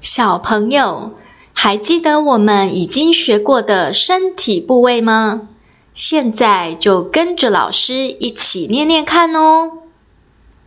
小朋友还记得我们已经学过的身体部位吗？现在就跟着老师一起念念看哦。